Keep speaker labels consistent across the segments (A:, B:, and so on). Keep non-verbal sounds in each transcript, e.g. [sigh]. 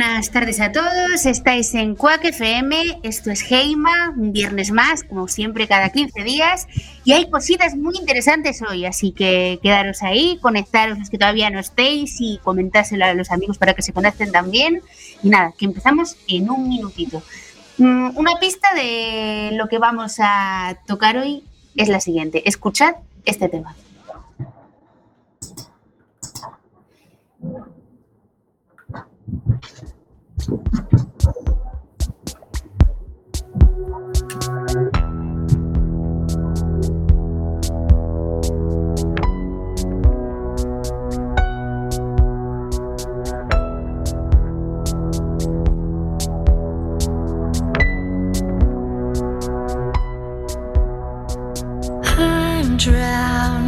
A: buenas tardes a todos. Estáis en Quack FM. Esto es Heima, un viernes más, como siempre, cada 15 días. Y hay cositas muy interesantes hoy, así que quedaros ahí, conectaros los que todavía no estéis y comentárselo a los amigos para que se conecten también. Y nada, que empezamos en un minutito. Mm, una pista de lo que vamos a tocar hoy es la siguiente. Escuchad este tema.
B: drown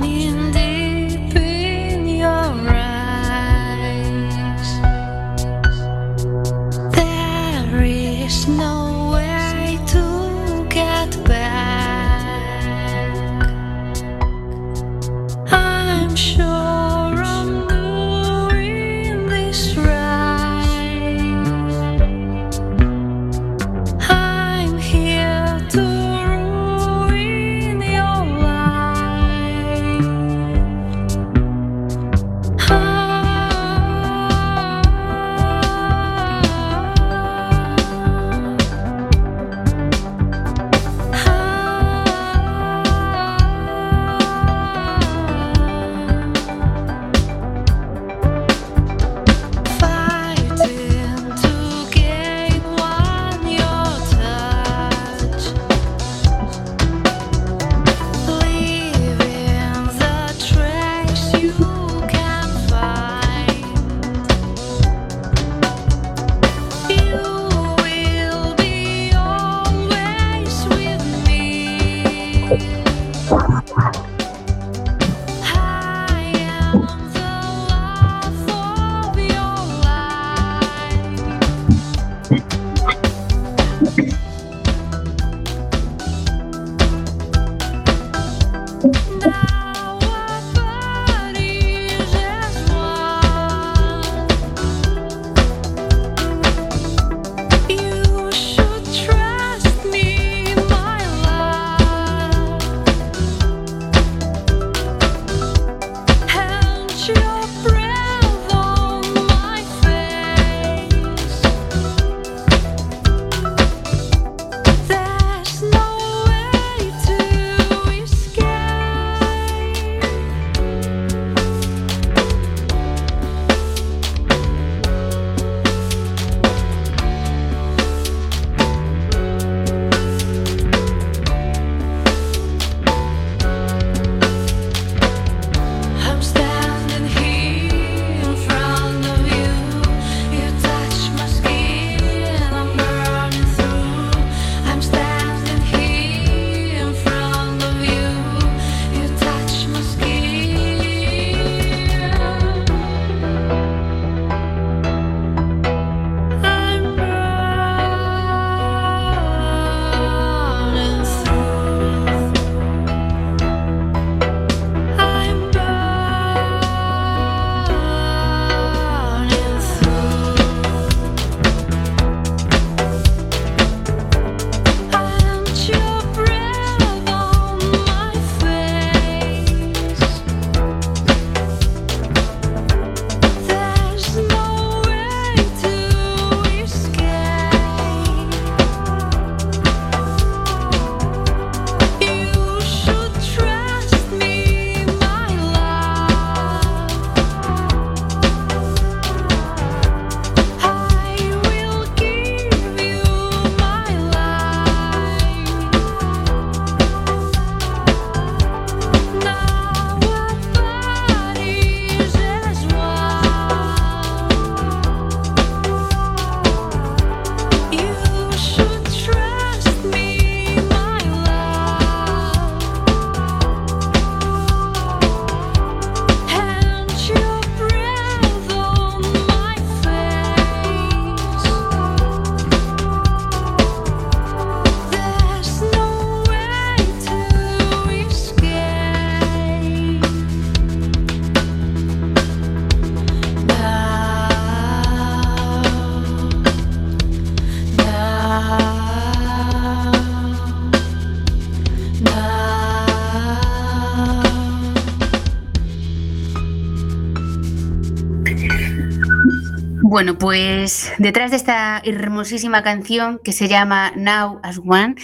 B: Bueno, pues detrás de esta hermosísima canción que se llama Now as One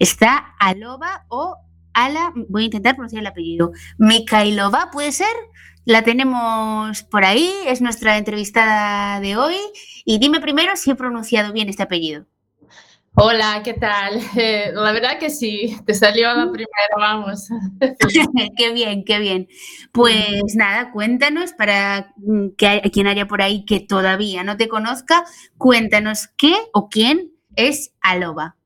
B: está Alova o Ala, voy a intentar pronunciar el apellido, Mikhailova, ¿puede ser? La tenemos por ahí, es nuestra entrevistada de hoy. Y dime primero si he pronunciado bien este apellido.
C: Hola, ¿qué tal? [laughs] Eh, la verdad que sí, te salió la primera, vamos. [laughs] [laughs]
B: qué bien, qué bien. Pues nada, cuéntanos para mm, que quien haya por ahí que todavía no te conozca, cuéntanos qué o quién es Aloba.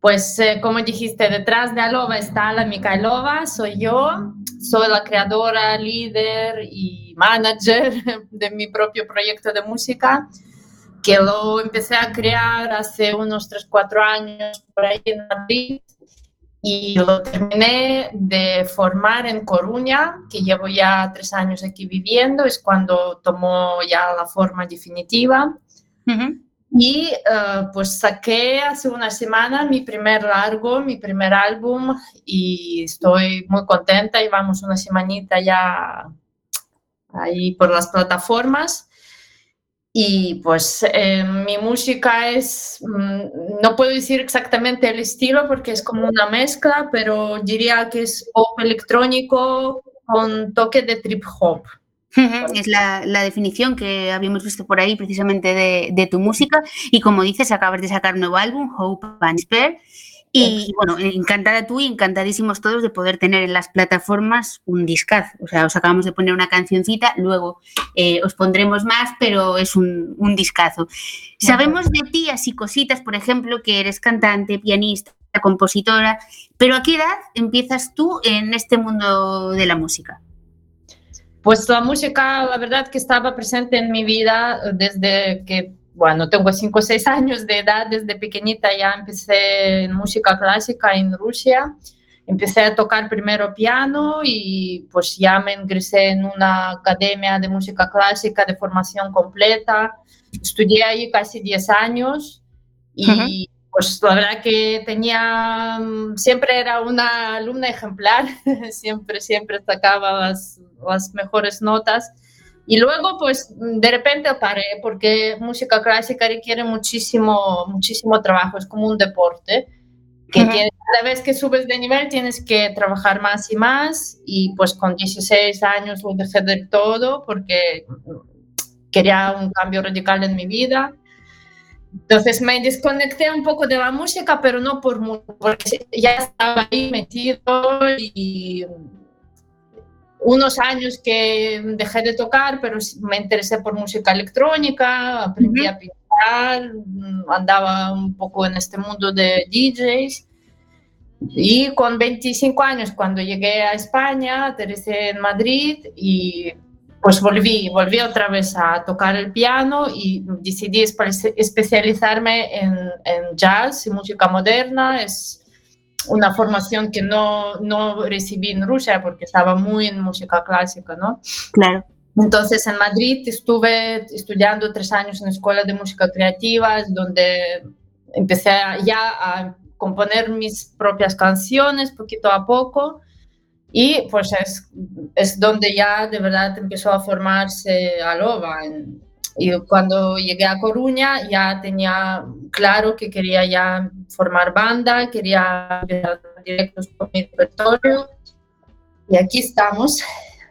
C: Pues eh, como dijiste, detrás de Aloba está la Mikhailova, soy yo, soy la creadora, líder y manager de mi propio proyecto de música que lo empecé a crear hace unos 3, 4 años por ahí en Madrid y lo terminé de formar en Coruña, que llevo ya tres años aquí viviendo, es cuando tomó ya la forma definitiva. Y eh, pues saqué hace una semana mi primer largo, mi primer álbum y estoy muy contenta y vamos una semanita ya ahí por las plataformas. Y pues eh, mi música es, mm, no puedo decir exactamente el estilo porque es como una mezcla, pero diría que es pop electrónico con toque de trip hop.
B: Es la, la, definición que habíamos visto por ahí precisamente de, de, tu música. Y como dices, acabas de sacar un nuevo álbum, Hope and Spare. Y bueno, encantada tú y encantadísimos todos de poder tener en las plataformas un discaz. O sea, os acabamos de poner una cancioncita, luego eh, os pondremos más, pero es un, un discazo. Sabemos de ti así cositas, por ejemplo, que eres cantante, pianista, compositora, pero ¿a qué edad empiezas tú en este mundo de la música?
C: Pues la música, la verdad que estaba presente en mi vida desde que bueno, tengo 5 o 6 años de edad, desde pequeñita ya empecé en música clásica en Rusia. Empecé a tocar primero piano y pues ya me ingresé en una academia de música clásica de formación completa. Estudié ahí casi 10 años y pues la verdad que tenía, siempre era una alumna ejemplar, [laughs] siempre, siempre sacaba las, las mejores notas y luego, pues, de repente paré, porque música clásica requiere muchísimo, muchísimo trabajo, es como un deporte, que cada vez que subes de nivel tienes que trabajar más y más, y pues con 16 años lo dejé de todo porque quería un cambio radical en mi vida. Entonces me desconecté un poco de la música, pero no por mucho, porque ya estaba ahí metido y unos años que dejé de tocar, pero me interesé por música electrónica, aprendí a pintar, andaba un poco en este mundo de DJs. Y con 25 años, cuando llegué a España, aterricé en Madrid y pues volví, volví otra vez a tocar el piano y decidí especializarme en, en jazz y música moderna. Es, una formación que no, no recibí en Rusia porque estaba muy en música clásica, ¿no?
B: Claro.
C: Entonces en Madrid estuve estudiando tres años en la Escuela de Música Creativa, donde empecé ya a componer mis propias canciones poquito a poco y pues es, es donde ya de verdad empezó a formarse Alova. Y cuando llegué a Coruña ya tenía claro que quería ya formar banda, quería directos con mi repertorio. Y aquí estamos,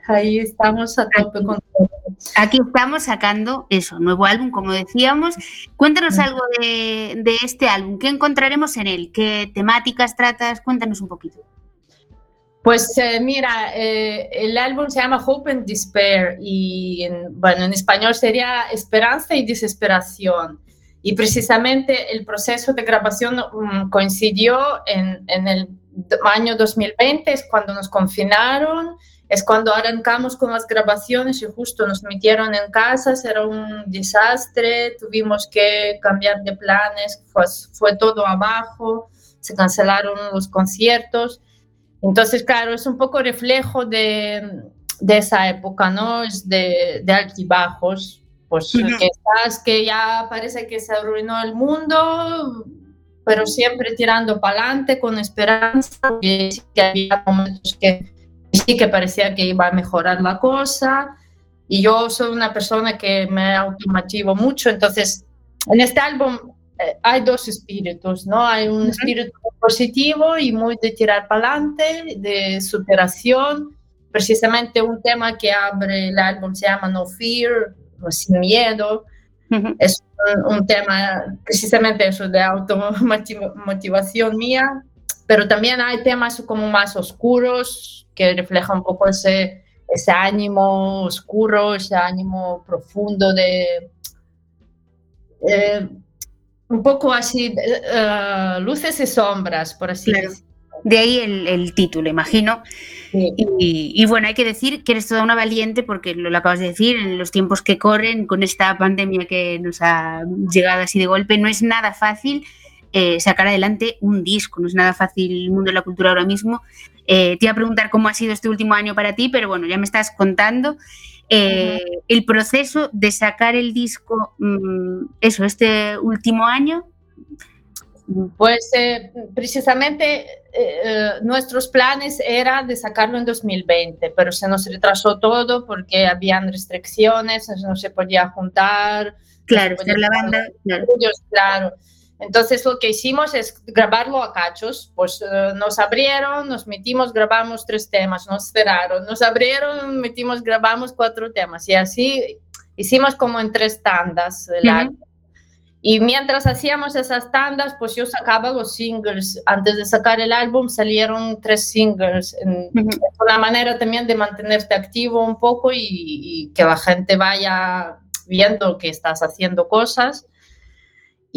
C: ahí estamos a tope con todo.
B: Aquí estamos sacando eso, nuevo álbum, como decíamos. Cuéntanos algo de, de este álbum, ¿qué encontraremos en él? ¿Qué temáticas tratas? Cuéntanos un poquito.
C: Pues eh, mira, eh, el álbum se llama Hope and Despair y en, bueno, en español sería Esperanza y Desesperación. Y precisamente el proceso de grabación mm, coincidió en, en, el año 2020, es cuando nos confinaron, es cuando arrancamos con las grabaciones y justo nos metieron en casas, era un desastre, tuvimos que cambiar de planes, fue todo abajo, se cancelaron los conciertos. Entonces, claro, es un poco reflejo de, de esa época, ¿no? Es de, de altibajos. pues que estás, que ya parece que se arruinó el mundo, pero siempre tirando para adelante con esperanza, que había momentos que sí que parecía que iba a mejorar la cosa. Y yo soy una persona que me automativo mucho, entonces en este álbum eh, hay dos espíritus, ¿no? Hay un espíritu positivo y muy de tirar para adelante, de superación. Precisamente un tema que abre el álbum se llama No Fear, o Sin Miedo. Es un, tema precisamente eso de automotivación mía, pero también hay temas como más oscuros que reflejan un poco ese, ese ánimo oscuro, ese ánimo profundo de... Eh, un poco así, uh, luces y sombras, por así decirlo.
B: De ahí el, el título, imagino. Y, y, bueno, hay que decir que eres toda una valiente porque lo, lo, acabas de decir, en los tiempos que corren, con esta pandemia que nos ha llegado así de golpe, no es nada fácil eh, sacar adelante un disco, no es nada fácil el mundo de la cultura ahora mismo. Eh, te iba a preguntar cómo ha sido este último año para ti, pero bueno, ya me estás contando. Eh, el proceso de sacar el disco, mm, eso, este último año.
C: Pues eh, precisamente eh, nuestros planes eran de sacarlo en 2020, pero se nos retrasó todo porque habían restricciones, no se podía juntar.
B: Claro, no la banda.
C: Claro. claro. Entonces lo que hicimos es grabarlo a cachos, pues uh, nos abrieron, nos metimos, grabamos tres temas, nos cerraron, nos abrieron, metimos, grabamos cuatro temas y así hicimos como en tres tandas el uh -huh. Y mientras hacíamos esas tandas, pues yo sacaba los singles. Antes de sacar el álbum salieron tres singles. Uh -huh. Es una manera también de mantenerte activo un poco y, y que la gente vaya viendo que estás haciendo cosas.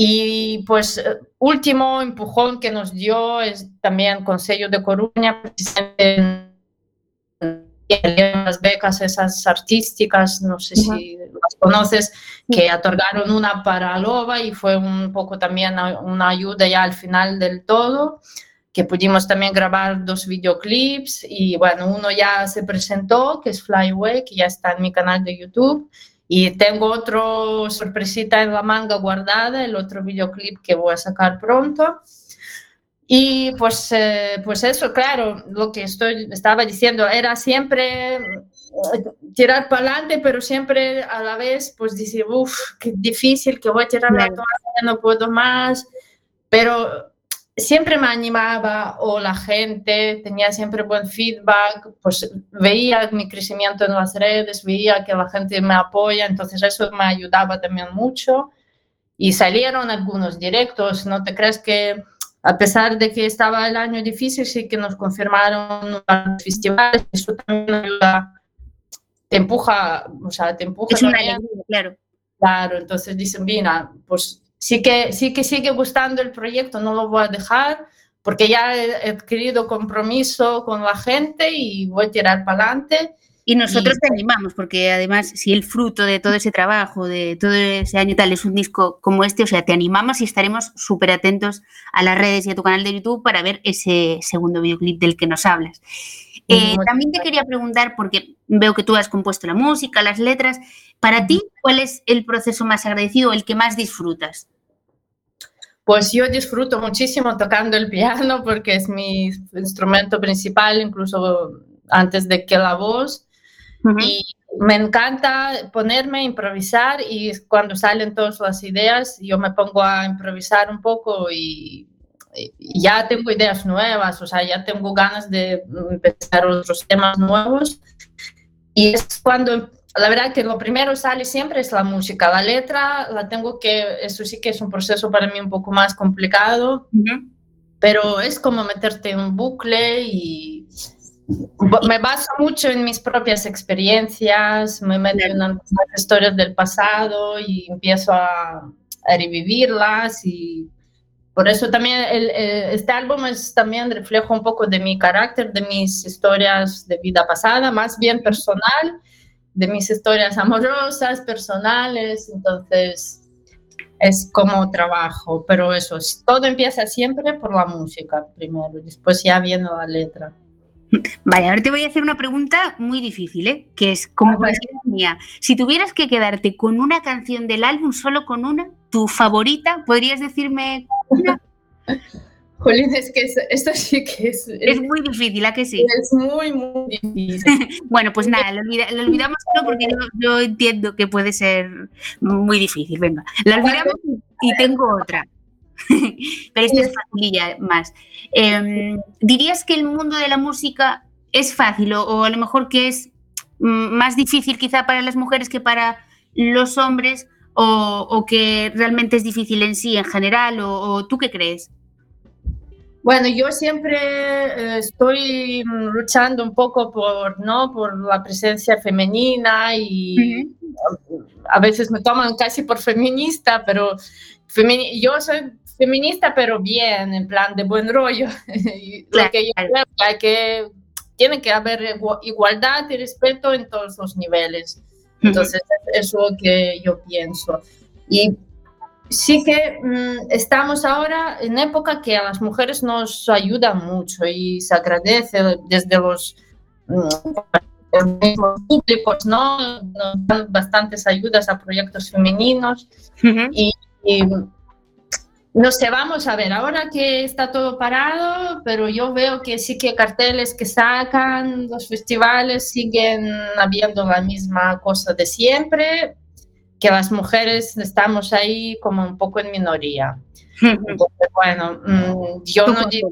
C: Y pues eh, último empujón que nos dio es también Consejo de Coruña, precisamente en las becas esas artísticas, no sé uh -huh. si las conoces, que otorgaron una para Loba y fue un poco también una ayuda ya al final del todo, que pudimos también grabar dos videoclips y bueno, uno ya se presentó, que es Fly Away, que ya está en mi canal de YouTube, y tengo otro sorpresita en la manga guardada, el otro videoclip que voy a sacar pronto. Y pues, eh, pues eso, claro, lo que estoy, estaba diciendo era siempre eh, tirar para adelante, pero siempre a la vez, pues decir, uff, qué difícil, que voy a tirar la no puedo más. Pero siempre me animaba o la gente tenía siempre buen feedback, pues veía mi crecimiento en las redes, veía que la gente me apoya, entonces eso me ayudaba también mucho. Y salieron algunos directos, no te crees que a pesar de que estaba el año difícil, sí que nos confirmaron los festivales, eso también ayuda, te empuja, o sea, te empuja.
B: Es una alegría, claro.
C: Claro, entonces dicen, mira, pues sí que, sí que sigue gustando el proyecto, no lo voy a dejar porque ya he adquirido compromiso con la gente y voy a tirar para adelante.
B: Y nosotros y... te animamos, porque además, si el fruto de todo ese trabajo, de todo ese año tal, es un disco como este, o sea, te animamos y estaremos súper atentos a las redes y a tu canal de YouTube para ver ese segundo videoclip del que nos hablas. Eh, también te quería preguntar, porque veo que tú has compuesto la música, las letras, para ti, ¿cuál es el proceso más agradecido, el que más disfrutas?
C: Pues yo disfruto muchísimo tocando el piano porque es mi instrumento principal, incluso antes de que la voz. Uh -huh. Y me encanta ponerme a improvisar y cuando salen todas las ideas, yo me pongo a improvisar un poco y, y ya tengo ideas nuevas, o sea, ya tengo ganas de empezar otros temas nuevos. Y es cuando la verdad que lo primero sale siempre es la música. La letra la tengo que, eso sí que es un proceso para mí un poco más complicado, uh -huh. pero es como meterte en un bucle y me baso mucho en mis propias experiencias, me meto en las historias del pasado y empiezo a, a revivirlas y por eso también el, el, este álbum es también reflejo un poco de mi carácter, de mis historias de vida pasada, más bien personal de mis historias amorosas, personales, entonces es como trabajo, pero eso, todo empieza siempre por la música primero, después ya viene la letra.
B: Vale, ahora te voy a hacer una pregunta muy difícil, ¿eh? que es ¿cómo consideras mía. Si tuvieras que quedarte con una canción del álbum, solo con una, tu favorita, ¿podrías decirme una? [laughs]
C: Jolín, es que esto sí que es,
B: es... muy difícil, ¿a que sí?
C: Es muy, muy difícil. [laughs]
B: bueno, pues nada, lo, olvidamos porque yo, entiendo que puede ser muy difícil. Venga, lo olvidamos y tengo otra. [laughs] Pero esta es facililla más. Em, ¿Dirías que el mundo de la música es fácil o, a lo mejor que es mm, más difícil quizá para las mujeres que para los hombres o, que realmente es difícil en sí en general o tú qué crees?
C: Bueno, yo siempre eh, estoy luchando un poco por, ¿no? por la presencia femenina y a veces me toman casi por feminista, pero yo soy feminista, pero bien, en plan de buen rollo. [laughs] Lo que yo creo que, tiene que haber igualdad y respeto en todos los niveles. Entonces, eso es lo que yo pienso. Y sí que mm, estamos ahora en época que a las mujeres nos ayudan mucho y se agradece desde los, mm, públicos, ¿no? Nos dan bastantes ayudas a proyectos femeninos y, no sé, vamos a ver, ahora que está todo parado, pero yo veo que sí que carteles que sacan los festivales siguen habiendo la misma cosa de siempre, que las mujeres estamos ahí como un poco en minoría. [laughs] bueno, mm, yo no digo...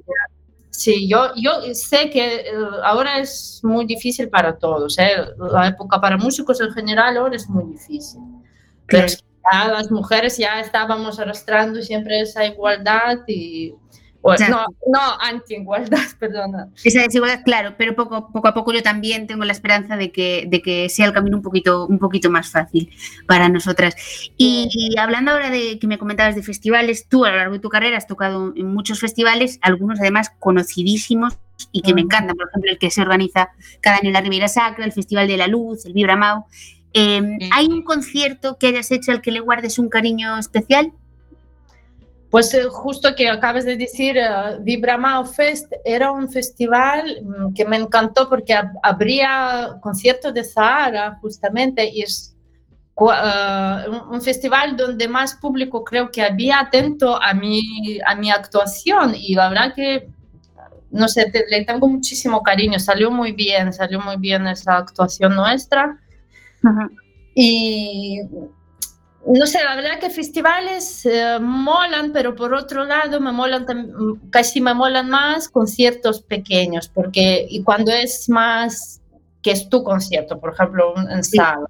C: Sí, yo, yo sé que eh, ahora es muy difícil para todos. ¿eh? La época para músicos en general ahora es muy difícil. Pero es que las mujeres ya estábamos arrastrando siempre esa igualdad y no, no anti-igualdad, [laughs] perdona.
B: Esa desigualdad, claro, pero poco, poco a poco yo también tengo la esperanza de que, de que sea el camino un poquito, un poquito más fácil para nosotras. Y, hablando ahora de que me comentabas de festivales, tú a lo largo de tu carrera has tocado en muchos festivales, algunos además conocidísimos y que me encantan, por ejemplo, el que se organiza cada año en la Riviera Sacra, el Festival de la Luz, el Vibra Em, ¿Hay un concierto que hayas hecho al que le guardes un cariño especial?
C: Pues eh, justo que acabas de decir, uh, Vibra Fest era un festival mm, que me encantó porque habría concierto de Zahara justamente y es uh, un, festival donde más público creo que había atento a mi, a mi actuación y la verdad que, no sé, le tengo muchísimo cariño, salió muy bien, salió muy bien esa actuación nuestra. Y no sé, la verdad que festivales eh, molan, pero por otro lado me molan casi me molan más conciertos pequeños, porque y cuando es más que es tu concierto, por ejemplo, un ensayo.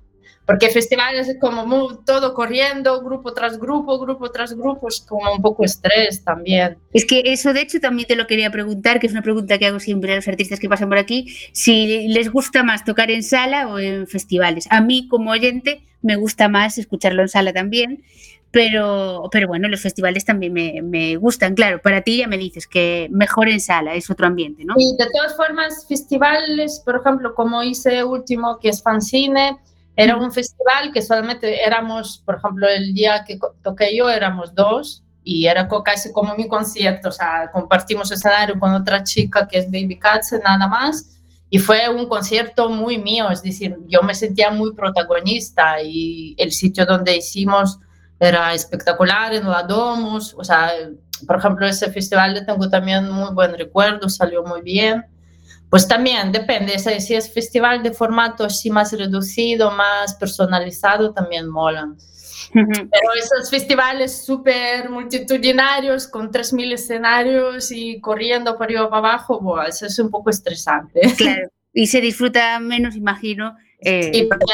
C: Porque festivales es como todo corriendo, grupo tras grupo, grupo tras grupo, es como un poco estrés también.
B: Es que eso de hecho también te lo quería preguntar, que es una pregunta que hago siempre a los artistas que pasan por aquí, si les gusta más tocar en sala o en festivales. A mí como oyente me gusta más escucharlo en sala también, pero, pero bueno, los festivales también me, me, gustan, claro. Para ti ya me dices que mejor en sala, es otro ambiente, ¿no?
C: Y de todas formas, festivales, por ejemplo, como hice último, que es Fancine, era un festival que solamente éramos, por ejemplo, el día que toqué yo éramos dos y era casi como mi concierto, o sea, compartimos escenario con otra chica que es Baby Cats, nada más y fue un concierto muy mío, es decir, yo me sentía muy protagonista y el sitio donde hicimos era espectacular, en la Domus, o sea, por ejemplo, ese festival le tengo también muy buen recuerdo, salió muy bien. Pues también depende, si es festival de formato así más reducido, más personalizado, también molan. Pero esos festivales súper multitudinarios con 3.000 escenarios y corriendo por arriba para abajo, bueno, eso es un poco estresante. [laughs]
B: Claro, y se disfruta menos, imagino. Eh, sí, porque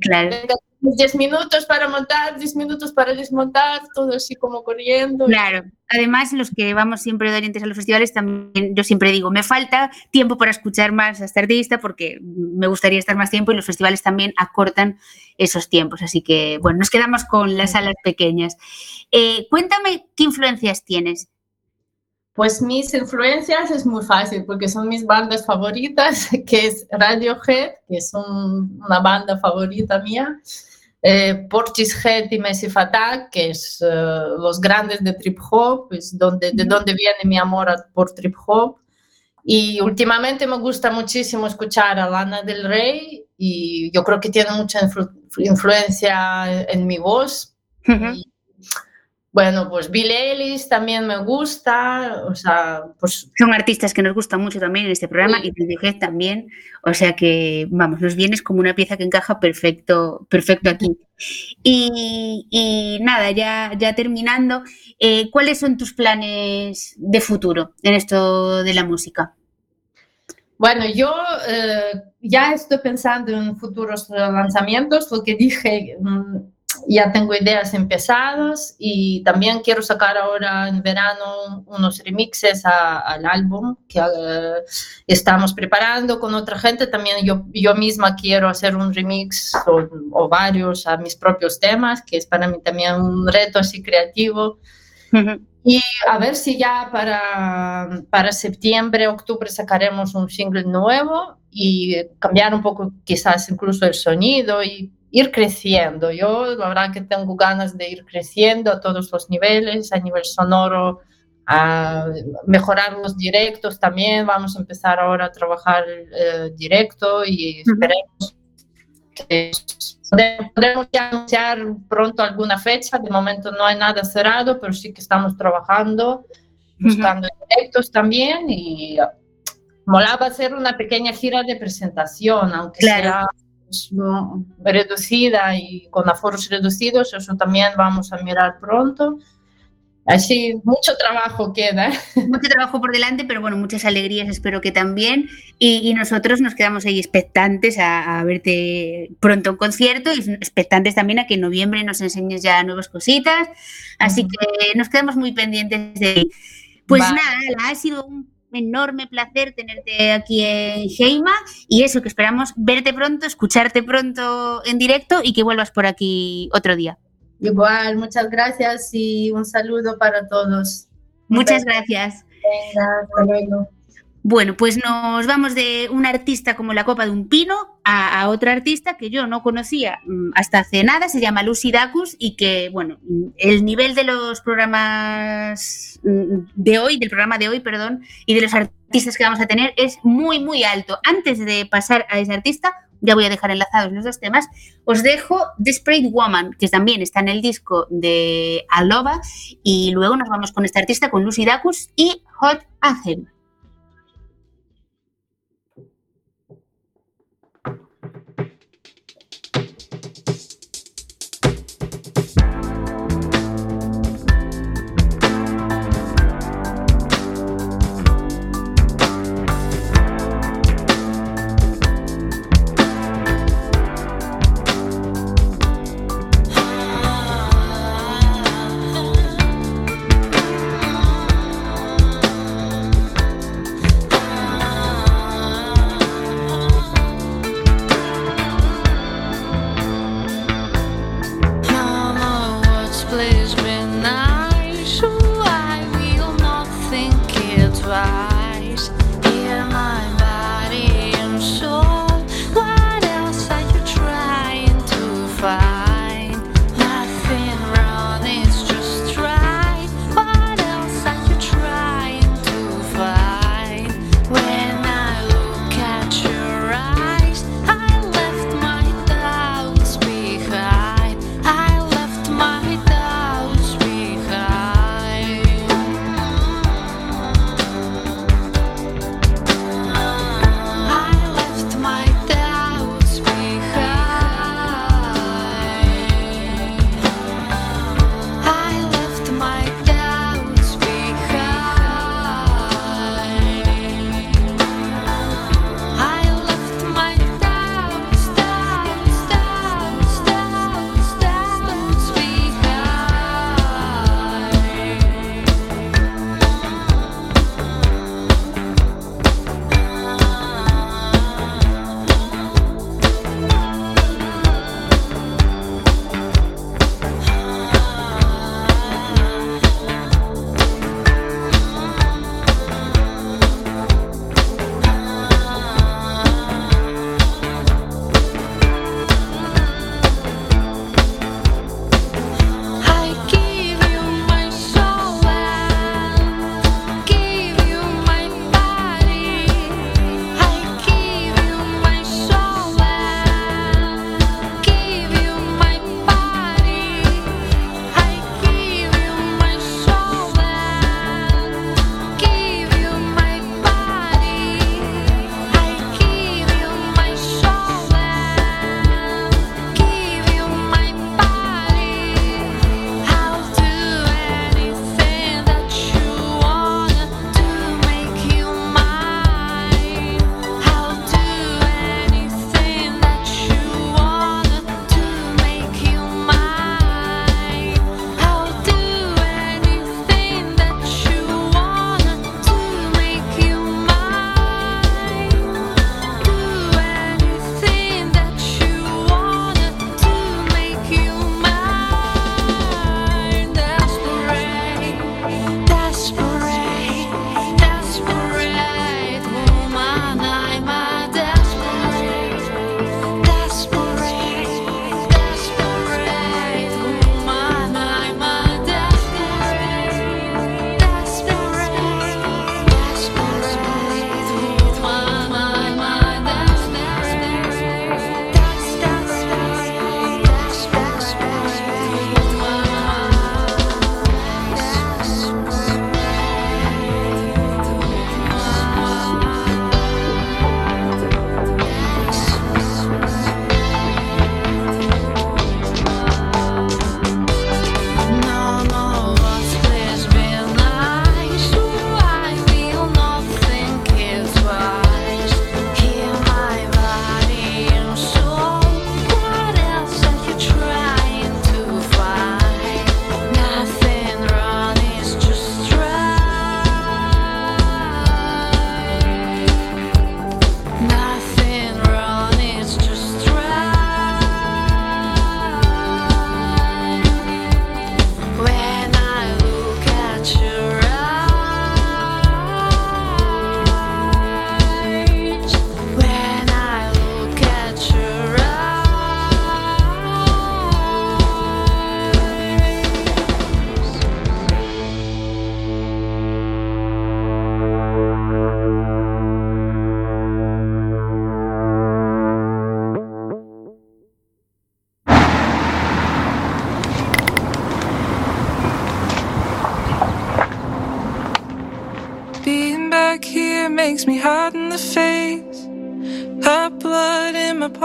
C: Claro. 10 minutos para montar, 10 minutos para desmontar, todo así como corriendo.
B: Claro. Además, los que vamos siempre de orientes a los festivales, también yo siempre digo, me falta tiempo para escuchar más a este artista porque me gustaría estar más tiempo y los festivales también acortan esos tiempos. Así que, bueno, nos quedamos con las salas pequeñas. Eh, cuéntame qué influencias tienes.
C: Pues mis influencias es muy fácil porque son mis bandas favoritas, [laughs] que es Radiohead, que es una banda favorita mía, eh, Portishead y Massive Attack, que es eh, los grandes de trip hop, es donde, de donde viene mi amor por trip hop. Y últimamente me gusta muchísimo escuchar a Lana del Rey y yo creo que tiene mucha influencia en, mi voz. Bueno, pues Bill Ellis también me gusta, o sea, pues...
B: Son artistas que nos gustan mucho también en este programa y Radiohead también, o sea que, vamos, nos vienes como una pieza que encaja perfecto, perfecto aquí. Y, nada, ya, ya terminando, eh, ¿cuáles son tus planes de futuro en esto de la música?
C: Bueno, yo eh, ya estoy pensando en futuros lanzamientos, lo que dije... Mm, ya tengo ideas empezadas y también quiero sacar ahora en verano unos remixes al álbum que eh, estamos preparando con otra gente. También yo, yo misma quiero hacer un remix o, varios a mis propios temas, que es para mí también un reto así creativo. Y a ver si ya para, para septiembre, octubre sacaremos un single nuevo y cambiar un poco quizás incluso el sonido y ir creciendo. Yo la verdad que tengo ganas de ir creciendo a todos los niveles, a nivel sonoro, a mejorar los directos también. Vamos a empezar ahora a trabajar eh, directo y esperemos que podremos ya anunciar pronto alguna fecha. De momento no hay nada cerrado, pero sí que estamos trabajando, buscando directos también y molaba hacer una pequeña gira de presentación, aunque sea reducida y con aforos reducidos, eso también vamos a mirar pronto. Así, mucho trabajo queda. [laughs]
B: Mucho trabajo por delante, pero bueno, muchas alegrías espero que también. Y, nosotros nos quedamos ahí expectantes a, verte pronto en concierto y expectantes también a que en noviembre nos enseñes ya nuevas cositas. Así que nos quedamos muy pendientes de... Pues nada, ha sido un enorme placer tenerte aquí en Heima y eso, que esperamos verte pronto, escucharte pronto en directo y que vuelvas por aquí otro día.
C: Igual, muchas gracias y un saludo para todos.
B: Muchas gracias.
C: Venga, hasta luego.
B: Bueno, pues nos vamos de un artista como la copa de un pino a, otra artista que yo no conocía mm, hasta hace nada, se llama Lucy Dacus y que, bueno, el nivel de los programas mm, de hoy, del programa de hoy, perdón, y de los artistas que vamos a tener es muy, muy alto. Antes de pasar a ese artista, ya voy a dejar enlazados los dos temas, os dejo Desperate Woman, que también está en el disco de Aloba, y luego nos vamos con este artista, con Lucy Dacus y Hot Angel.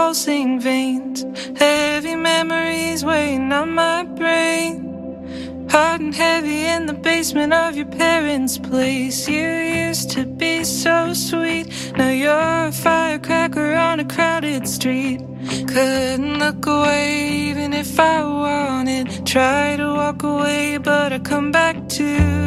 D: Pulsing veins. Heavy memories weighing on my brain. Hot and heavy in the basement of your parents' place. You used to be so sweet. Now you're a firecracker on a crowded street. Couldn't look away even if I wanted. Try to walk away, but I come back to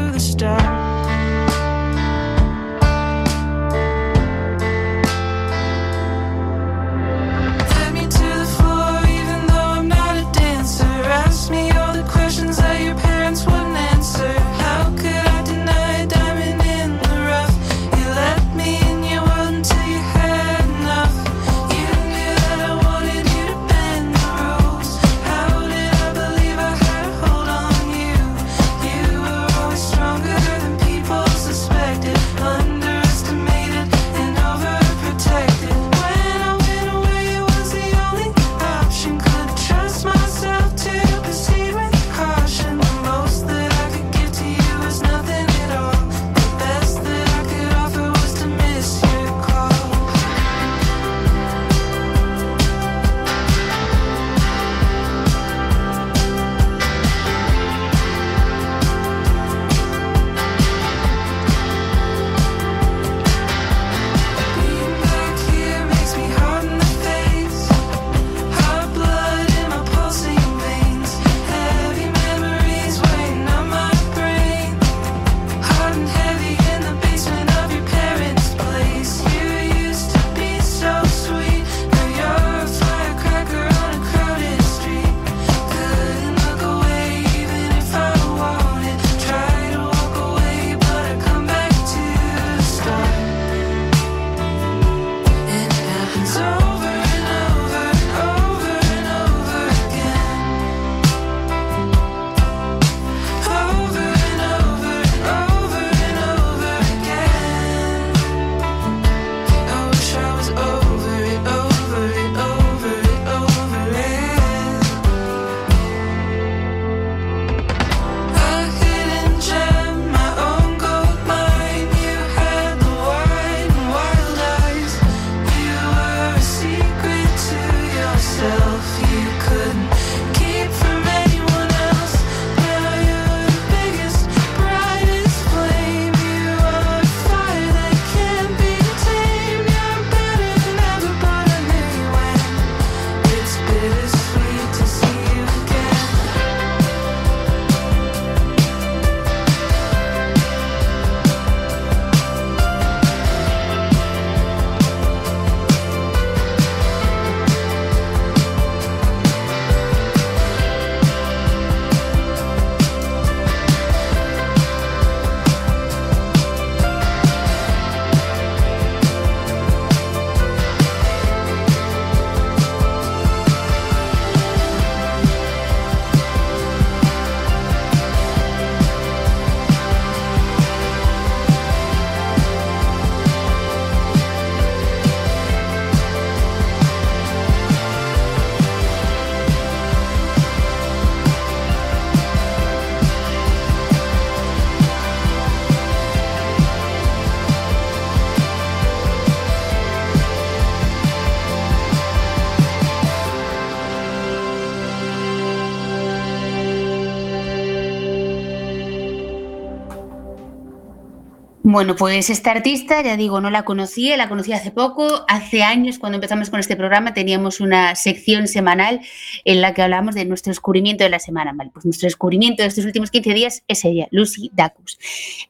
B: Bueno, pues esta artista, ya digo, no la conocía, la conocí hace poco. Hace años, cuando empezamos con este programa, teníamos una sección semanal en la que hablábamos de nuestro descubrimiento de la semana. Vale, pues nuestro descubrimiento de estos últimos 15 días es ella, Lucy Dacus.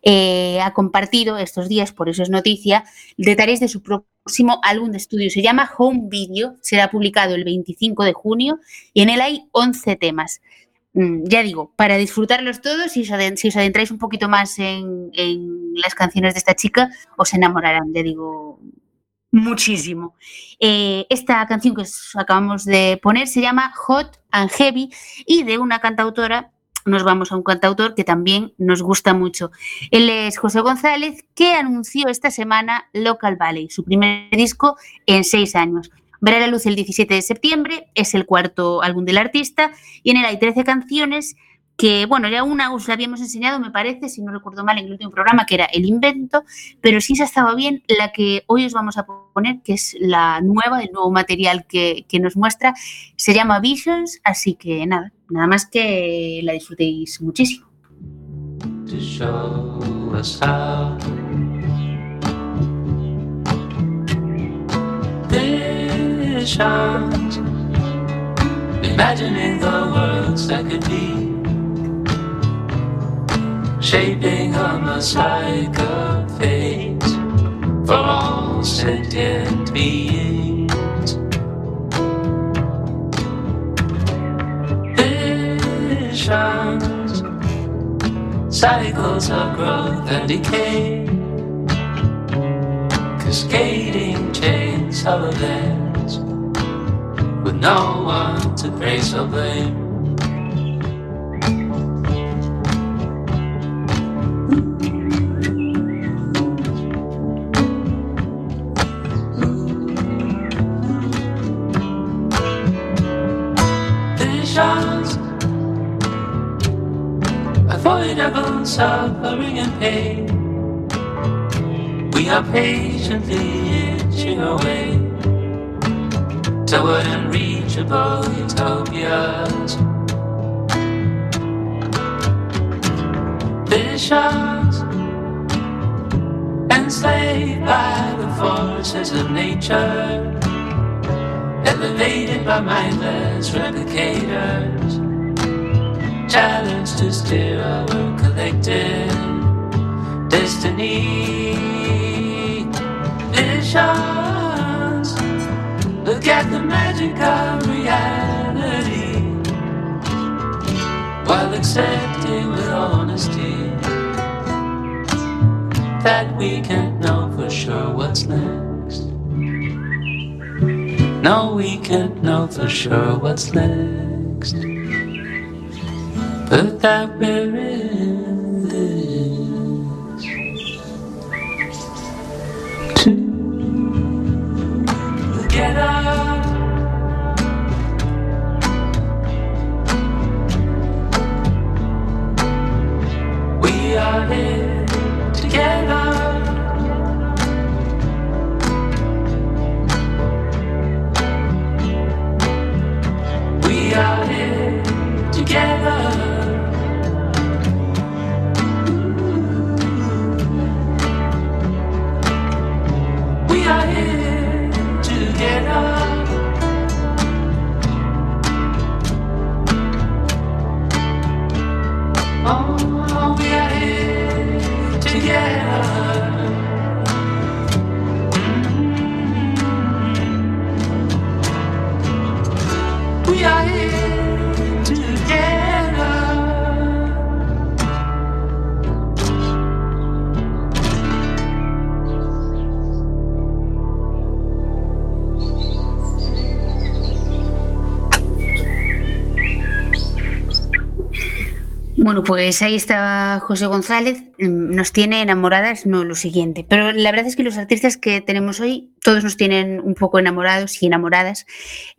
B: Eh, ha compartido estos días, por eso es noticia, detalles de su próximo álbum de estudio. Se llama Home Video, será publicado el 25 de junio y en él hay 11 temas. Mm, ya digo, para disfrutarlos todos, si os, adentráis un poquito más en, las canciones de esta chica, os enamorarán, ya digo, muchísimo. Eh, esta canción que acabamos de poner se llama Hot and Heavy y de una cantautora nos vamos a un cantautor que también nos gusta mucho. Él es José González, que anunció esta semana Local Valley, su primer disco en seis años. Verá la luz el 17 de septiembre, es el cuarto álbum del artista y en él hay 13 canciones
E: que, bueno, ya una os la habíamos enseñado, me parece, si no recuerdo mal, en el último programa, que era El Invento, pero sí se estaba bien la que hoy os vamos a poner, que es la nueva, el nuevo material que, que nos muestra, se llama Visions, así que nada, nada más que la disfrutéis muchísimo. Visions, imagining the worlds that could be. shaping a mosaic of fate for all sentient beings. Visions, cycles of growth and decay, cascading chains of events with no one to praise or blame. avoidable suffering and pain. We are patiently inching away toward unreachable utopias. Visions enslaved by the forces of nature, elevated by mindless replicators challenge to steer our collective destiny. Visions, look at the magic of reality while accepting with honesty that we can't know for sure what's next. No, we can't know for sure what's next but that we're in Bueno, pues ahí estaba José González, mm, nos tiene enamoradas, no lo siguiente, pero la verdad es que los artistas que tenemos hoy, todos nos tienen un poco enamorados y enamoradas.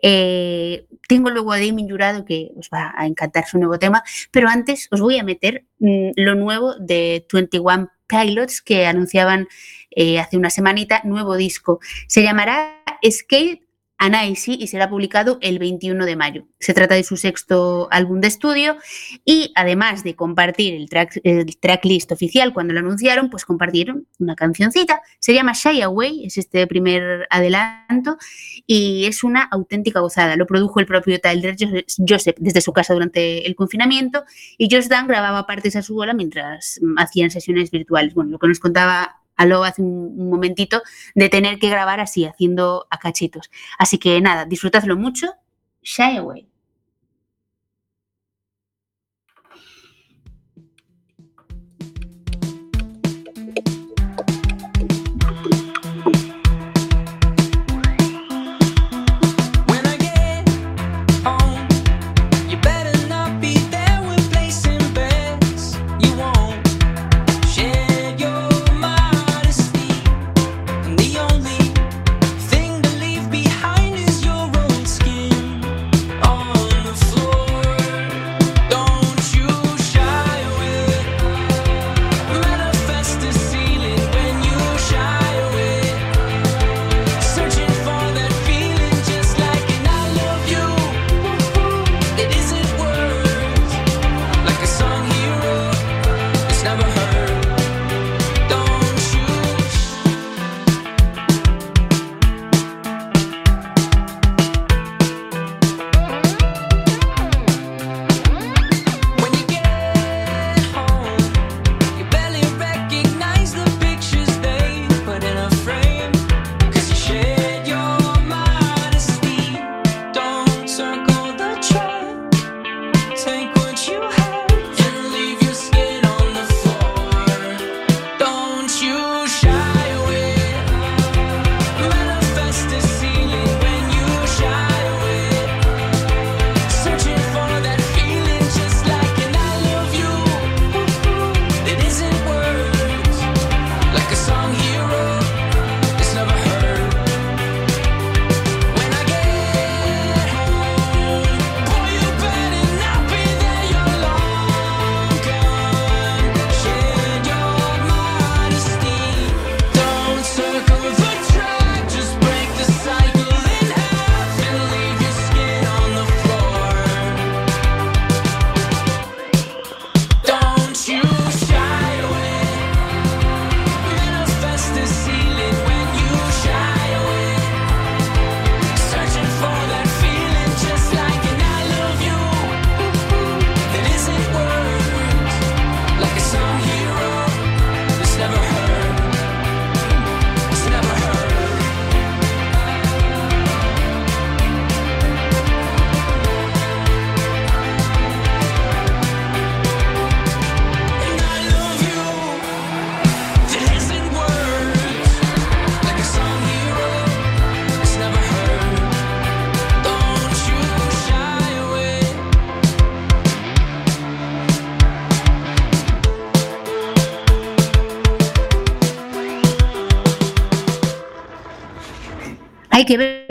E: Eh, tengo luego a Damien Jurado que os va a encantar su nuevo tema, pero antes os voy a meter mm, lo nuevo de 21 Pilots que anunciaban eh, hace una semanita, nuevo disco. Se llamará Skate Anaisi y será publicado el 21 de mayo. Se trata de su sexto álbum de estudio y además de compartir el, track, el tracklist oficial cuando lo anunciaron, pues compartieron una cancioncita. Se llama Shy Away, es este primer adelanto y es una auténtica gozada. Lo produjo el propio Tyler Joseph desde su casa durante el confinamiento y Josh Dan grababa partes a su bola mientras hacían sesiones virtuales. Bueno, lo que nos contaba Aló hace un, momentito de tener que grabar así, haciendo a cachitos. Así que nada, disfrutadlo mucho. Shy away.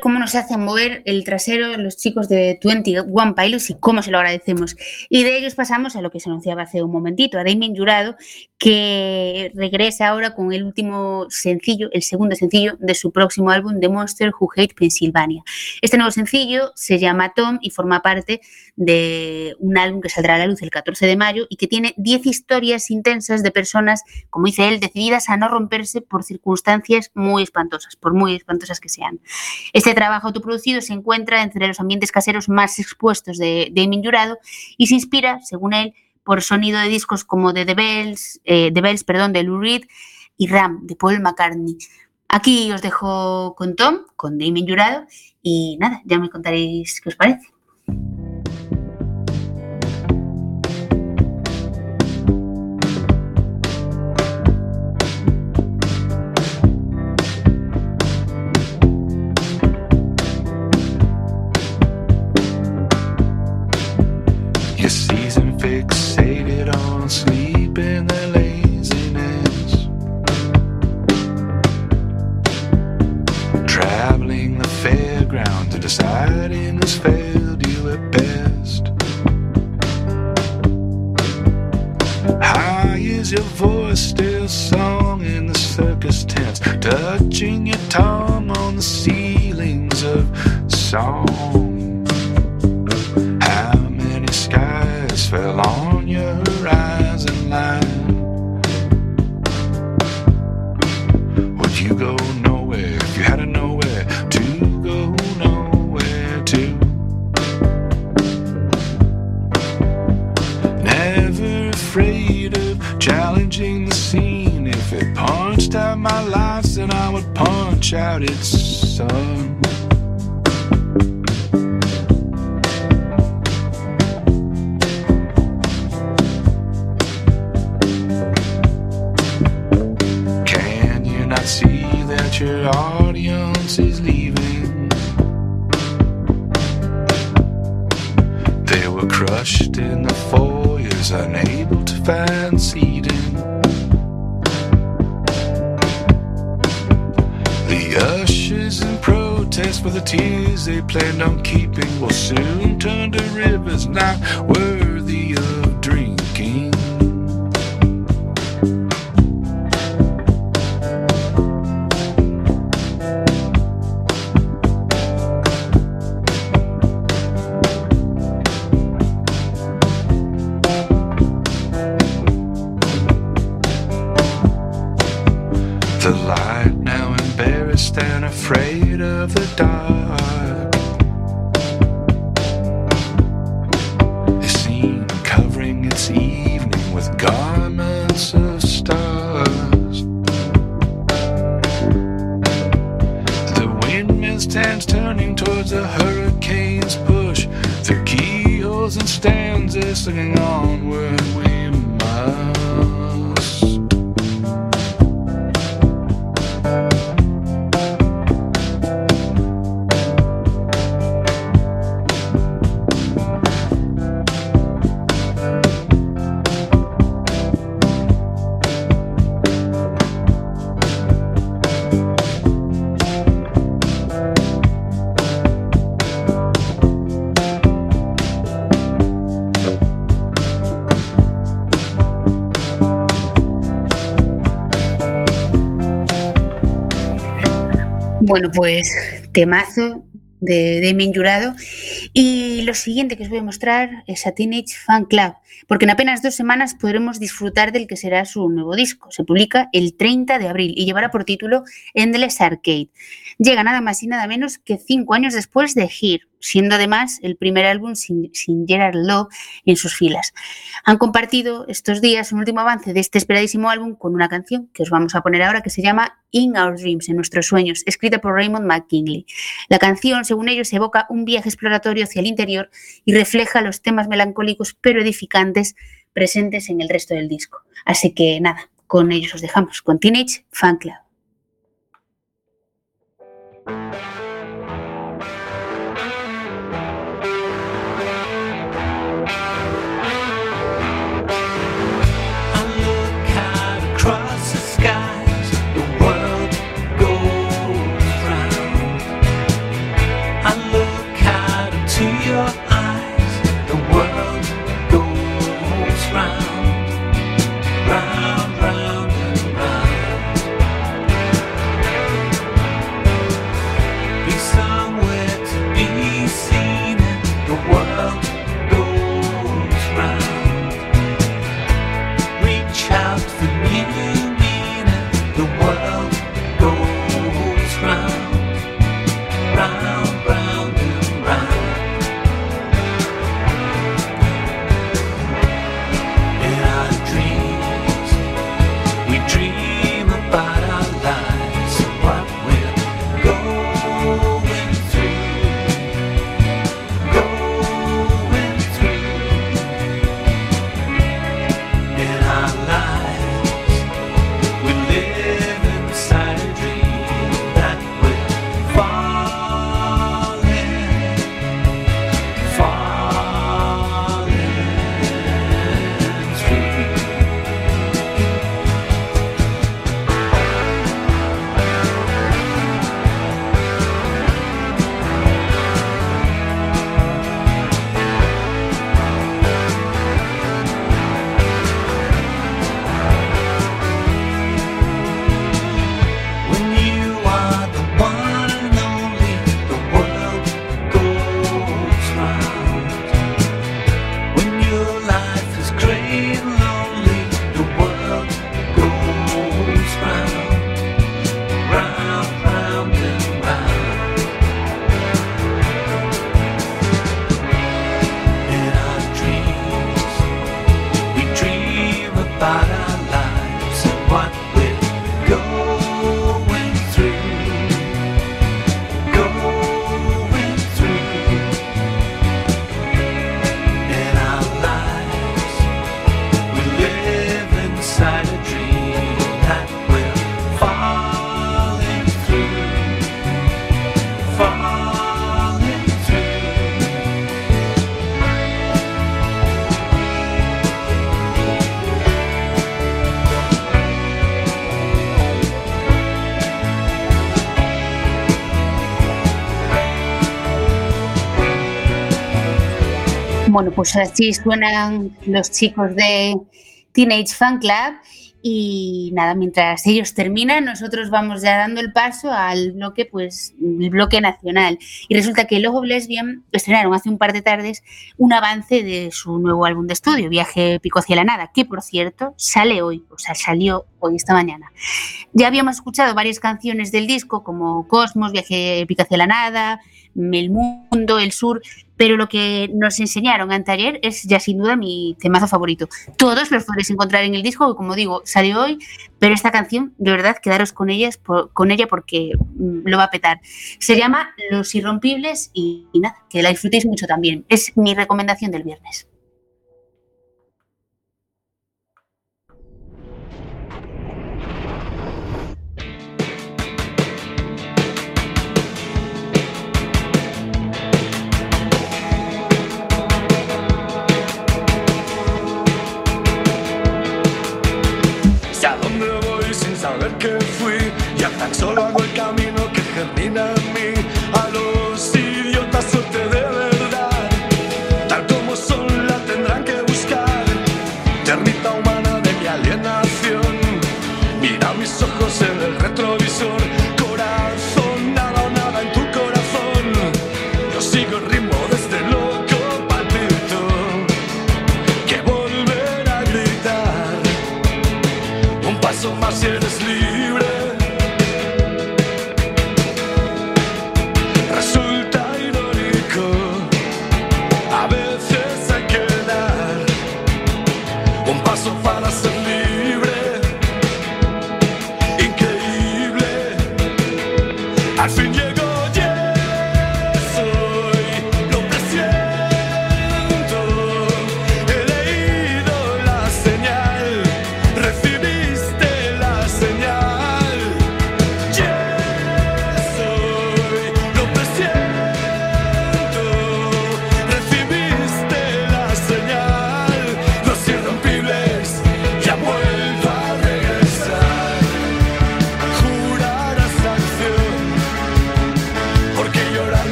B: Cómo nos hacen mover el trasero los chicos de 21 Pilots y cómo se lo agradecemos. Y de ellos pasamos a lo que se anunciaba hace un momentito, a Damien Jurado, que regresa ahora con el último sencillo, el segundo sencillo de su próximo álbum, The Monster Who Hate Pennsylvania. Este nuevo sencillo se llama Tom y forma parte de un álbum que saldrá a la luz el 14 de mayo y que tiene 10 historias intensas de personas, como dice él, decididas a no romperse por circunstancias muy espantosas, por muy espantosas que sean. Este trabajo autoproducido se encuentra entre los ambientes caseros más expuestos de, de Jurado y se inspira, según él, por sonido de discos como de The Bells, eh, The Bells perdón, de Lou Reed y Ram de Paul McCartney. Aquí os dejo con Tom, con Damien Jurado y nada, ya me contaréis qué os parece.
F: saw cities in protest for the tears they planned on keeping will soon turn to rivers, not words.
B: Bueno, pues temazo de Damien Jurado. Y lo siguiente que os voy a mostrar es a Teenage Fan Club, porque en apenas dos semanas podremos disfrutar del que será su nuevo disco. Se publica el 30 de abril y llevará por título Endless Arcade. Llega nada más y nada menos que cinco años después de Here, siendo además el primer álbum sin, Gerard Love en sus filas. Han compartido estos días un último avance de este esperadísimo álbum con una canción que os vamos a poner ahora que se llama In Our Dreams, en nuestros sueños, escrita por Raymond McKinley. La canción, según ellos, evoca un viaje exploratorio hacia el interior y refleja los temas melancólicos pero edificantes presentes en el resto del disco. Así que nada, con ellos os dejamos, con Teenage Fan Club. Bueno, pues así suenan los chicos de Teenage Fan Club y nada, mientras ellos terminan, nosotros vamos ya dando el paso al bloque, pues, el bloque nacional. Y resulta que Logo Lesbian estrenaron hace un par de tardes un avance de su nuevo álbum de estudio, Viaje Pico hacia la Nada, que por cierto sale hoy, o sea, salió hoy esta mañana. Ya habíamos escuchado varias canciones del disco, como Cosmos, Viaje Pico hacia la Nada, El Mundo, El Sur, pero lo que nos enseñaron anteayer es ya sin duda mi temazo favorito. Todos los podéis encontrar en el disco, como digo, salió hoy, pero esta canción, de verdad, quedaros con, ellas, con ella porque mm, lo va a petar. Se llama Los Irrompibles y nada, que la disfrutéis mucho también. Es mi recomendación del viernes.
G: Que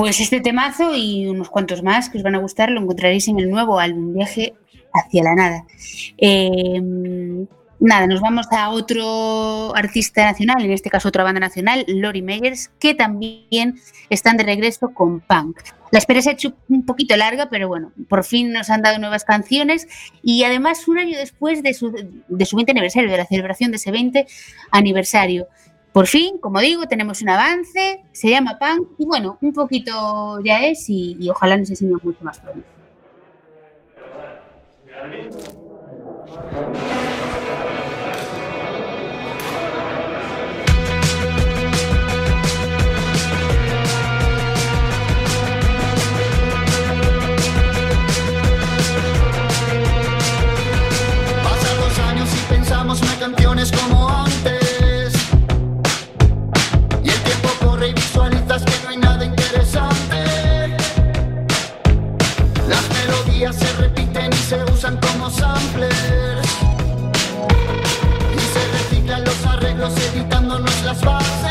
B: Pues este temazo y unos cuantos más que os van a gustar lo encontraréis en el nuevo álbum Viaje hacia la nada. Eh, nada, nos vamos a otro artista nacional, en este caso otra banda nacional, Lori Meyers, que también están de regreso con punk. La espera se ha hecho un poquito larga, pero bueno, por fin nos han dado nuevas canciones y además un año después de su, de su 20 aniversario, de la celebración de ese 20 aniversario. Por fin, como digo, tenemos un avance, se llama punk y bueno, un poquito ya es y, y ojalá nos enseñe mucho más pronto.
H: Y se reciclan los arreglos evitándonos las bases.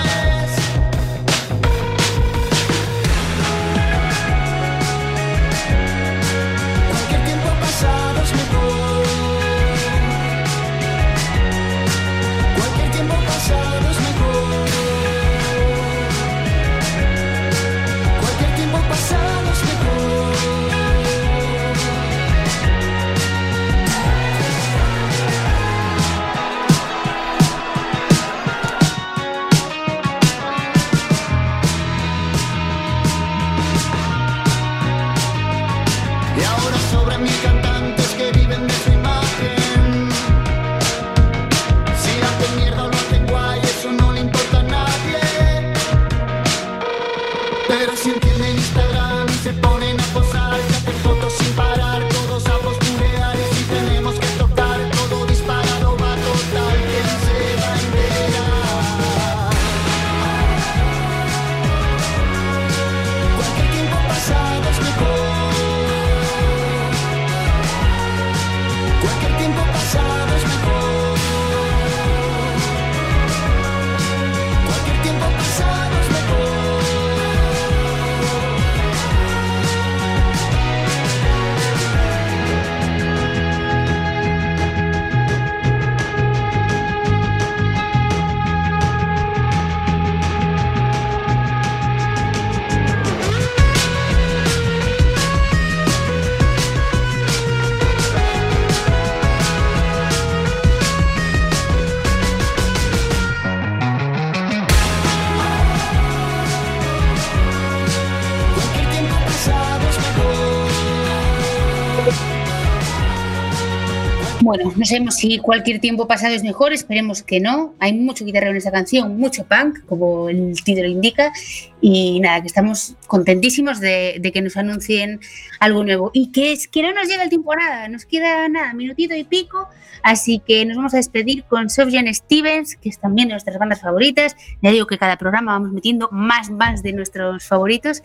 B: Bueno, no sabemos si cualquier tiempo pasado es mejor, esperemos que no. Hay mucho guitarreo en esta canción, mucho punk, como el título indica. Y nada, que estamos contentísimos de, de que nos anuncien algo nuevo. Y que es que no nos llega el tiempo a nada, nos queda nada, minutito y pico. Así que nos vamos a despedir con Sofjan Stevens, que es también de nuestras bandas favoritas. Ya digo que cada programa vamos metiendo más, más de nuestros favoritos.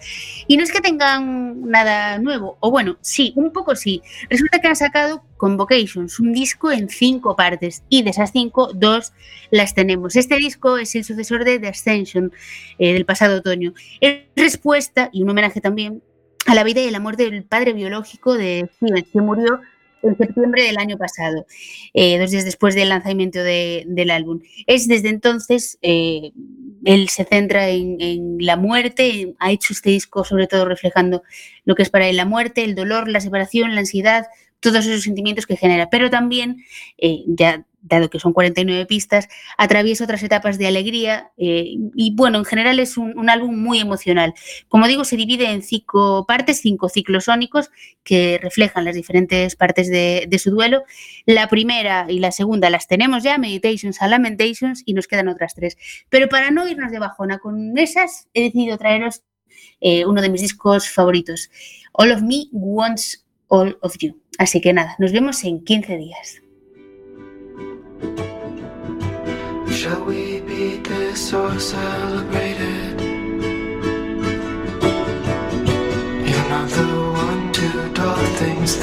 B: Y no es que tengan nada nuevo, o bueno, sí, un poco sí. Resulta que han sacado Convocations, disco en cinco partes, y de esas cinco, dos las tenemos. Este disco es el sucesor de The Ascension eh, del pasado otoño. Es respuesta y un homenaje también a la vida y la muerte del padre biológico de Stevens, que murió en septiembre del año pasado, eh, dos días después del lanzamiento de- del álbum. Es desde entonces, eh, él se centra en, en la muerte, ha hecho este disco sobre todo reflejando lo que es para él la muerte, el dolor, la separación, la ansiedad, todos esos sentimientos que genera, pero también, eh, ya dado que son 49 pistas, atraviesa otras etapas de alegría eh, y bueno, en general es un, álbum muy emocional. Como digo, se divide en cinco partes, cinco ciclos sónicos que reflejan las diferentes partes de, de su duelo. La primera y la segunda las tenemos ya, Meditations a Lamentations, y nos quedan otras tres. Pero para no irnos de bajona con esas, he decidido traeros eh, uno de mis discos favoritos, All of Me Wants All of You. Así que nada, nos vemos en 15 días.
D: Shall we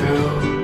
D: or.